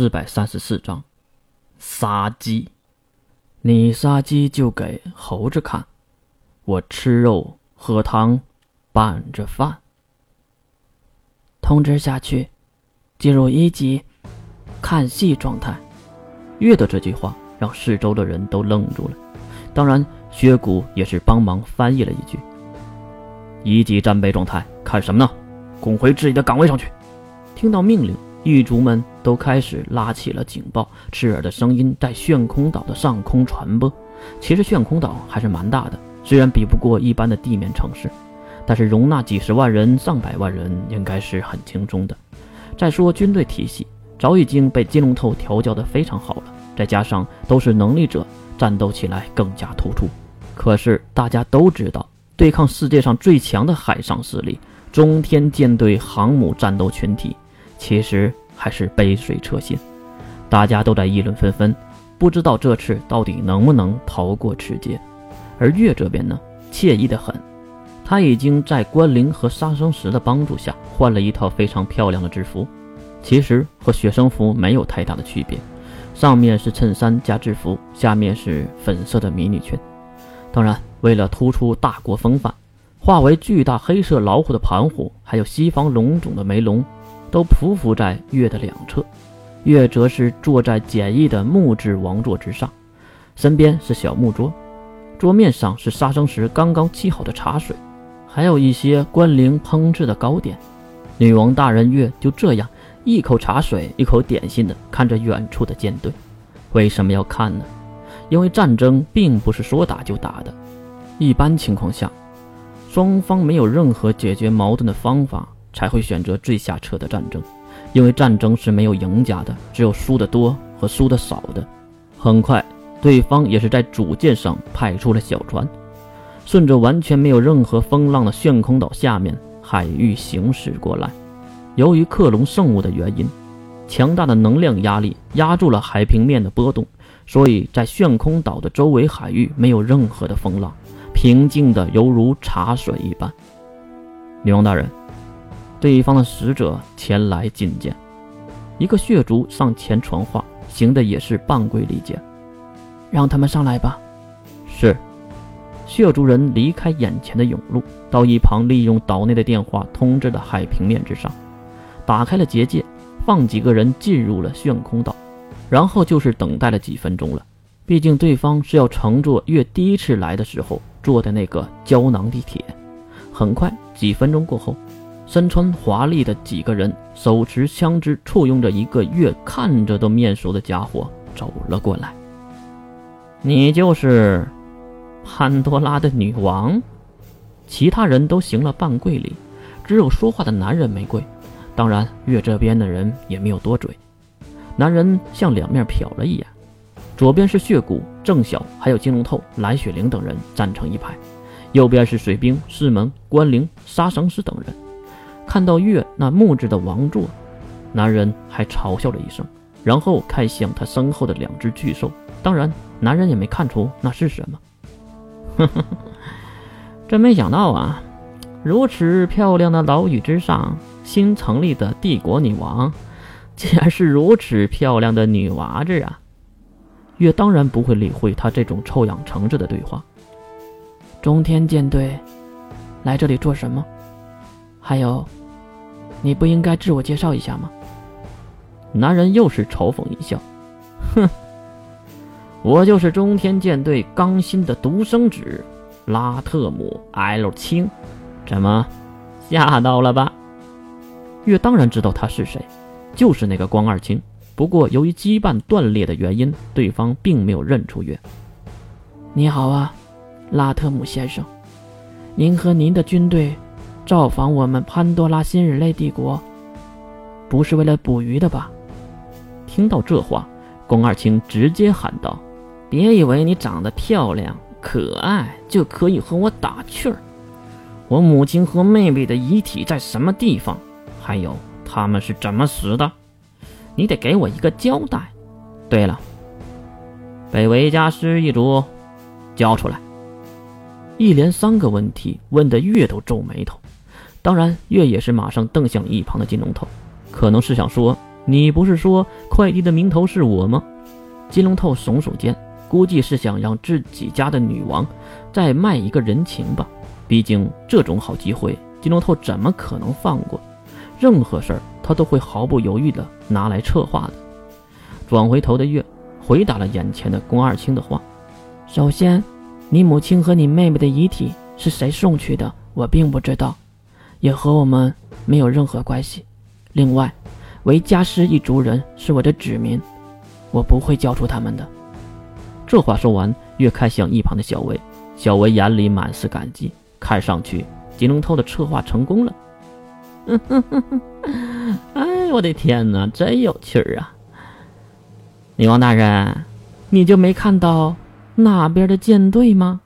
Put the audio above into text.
四百三十四章，杀鸡。你杀鸡就给猴子看，我吃肉喝汤，拌着饭。通知下去，进入一级看戏状态。月的这句话让四周的人都愣住了，当然薛谷也是帮忙翻译了一句：“一级战备状态，看什么呢？滚回自己的岗位上去！”听到命令。狱卒们都开始拉起了警报，刺耳的声音在炫空岛的上空传播。其实炫空岛还是蛮大的，虽然比不过一般的地面城市，但是容纳几十万人、上百万人应该是很轻松的。再说军队体系早已经被金龙头调教得非常好了，再加上都是能力者，战斗起来更加突出。可是大家都知道，对抗世界上最强的海上势力——中天舰队航母战斗群体。其实还是杯水车薪，大家都在议论纷纷，不知道这次到底能不能逃过此劫。而月这边呢，惬意的很，他已经在关灵和杀生石的帮助下换了一套非常漂亮的制服，其实和学生服没有太大的区别，上面是衬衫加制服，下面是粉色的迷你裙。当然，为了突出大国风范，化为巨大黑色老虎的盘虎，还有西方龙种的梅龙。都匍匐在月的两侧，月则是坐在简易的木质王座之上，身边是小木桌，桌面上是杀生石刚刚沏好的茶水，还有一些关灵烹制的糕点。女王大人月就这样一口茶水一口点心的看着远处的舰队。为什么要看呢？因为战争并不是说打就打的，一般情况下，双方没有任何解决矛盾的方法。才会选择最下策的战争，因为战争是没有赢家的，只有输的多和输的少的。很快，对方也是在主舰上派出了小船，顺着完全没有任何风浪的炫空岛下面海域行驶过来。由于克隆圣物的原因，强大的能量压力压住了海平面的波动，所以在炫空岛的周围海域没有任何的风浪，平静的犹如茶水一般。女王大人。对方的使者前来觐见，一个血族上前传话，行的也是半跪礼节，让他们上来吧。是，血族人离开眼前的甬路，到一旁利用岛内的电话通知的海平面之上，打开了结界，放几个人进入了炫空岛，然后就是等待了几分钟了。毕竟对方是要乘坐月第一次来的时候坐的那个胶囊地铁。很快，几分钟过后。身穿华丽的几个人，手持枪支，簇拥着一个月看着都面熟的家伙走了过来。你就是潘多拉的女王？其他人都行了半跪礼，只有说话的男人没跪。当然，月这边的人也没有多嘴。男人向两面瞟了一眼，左边是血骨郑晓，还有金龙透、蓝雪灵等人站成一排；右边是水兵、师门、关灵、杀生师等人。看到月那木质的王座，男人还嘲笑了一声，然后看向他身后的两只巨兽。当然，男人也没看出那是什么。呵呵，真没想到啊！如此漂亮的岛屿之上，新成立的帝国女王，竟然是如此漂亮的女娃子啊！月当然不会理会他这种臭氧层次的对话。中天舰队来这里做什么？还有。你不应该自我介绍一下吗？男人又是嘲讽一笑，哼，我就是中天舰队刚新的独生子拉特姆 L 青，怎么吓到了吧？月当然知道他是谁，就是那个光二青。不过由于羁绊断裂的原因，对方并没有认出月。你好啊，拉特姆先生，您和您的军队。造访我们潘多拉新人类帝国，不是为了捕鱼的吧？听到这话，宫二青直接喊道：“别以为你长得漂亮可爱就可以和我打趣儿！我母亲和妹妹的遗体在什么地方？还有他们是怎么死的？你得给我一个交代。对了，北维家师一族交出来。”一连三个问题问得月都皱眉头。当然，月也是马上瞪向一旁的金龙头，可能是想说你不是说快递的名头是我吗？金龙头耸耸肩，估计是想让自己家的女王再卖一个人情吧。毕竟这种好机会，金龙头怎么可能放过？任何事儿他都会毫不犹豫地拿来策划的。转回头的月回答了眼前的宫二清的话：“首先，你母亲和你妹妹的遗体是谁送去的，我并不知道，也和我们没有任何关系。另外，维加斯一族人是我的子民，我不会交出他们的。”这话说完，月看向一旁的小薇，小薇眼里满是感激，看上去金龙涛的策划成功了。哎，我的天哪，真有趣儿啊！女王大人，你就没看到那边的舰队吗？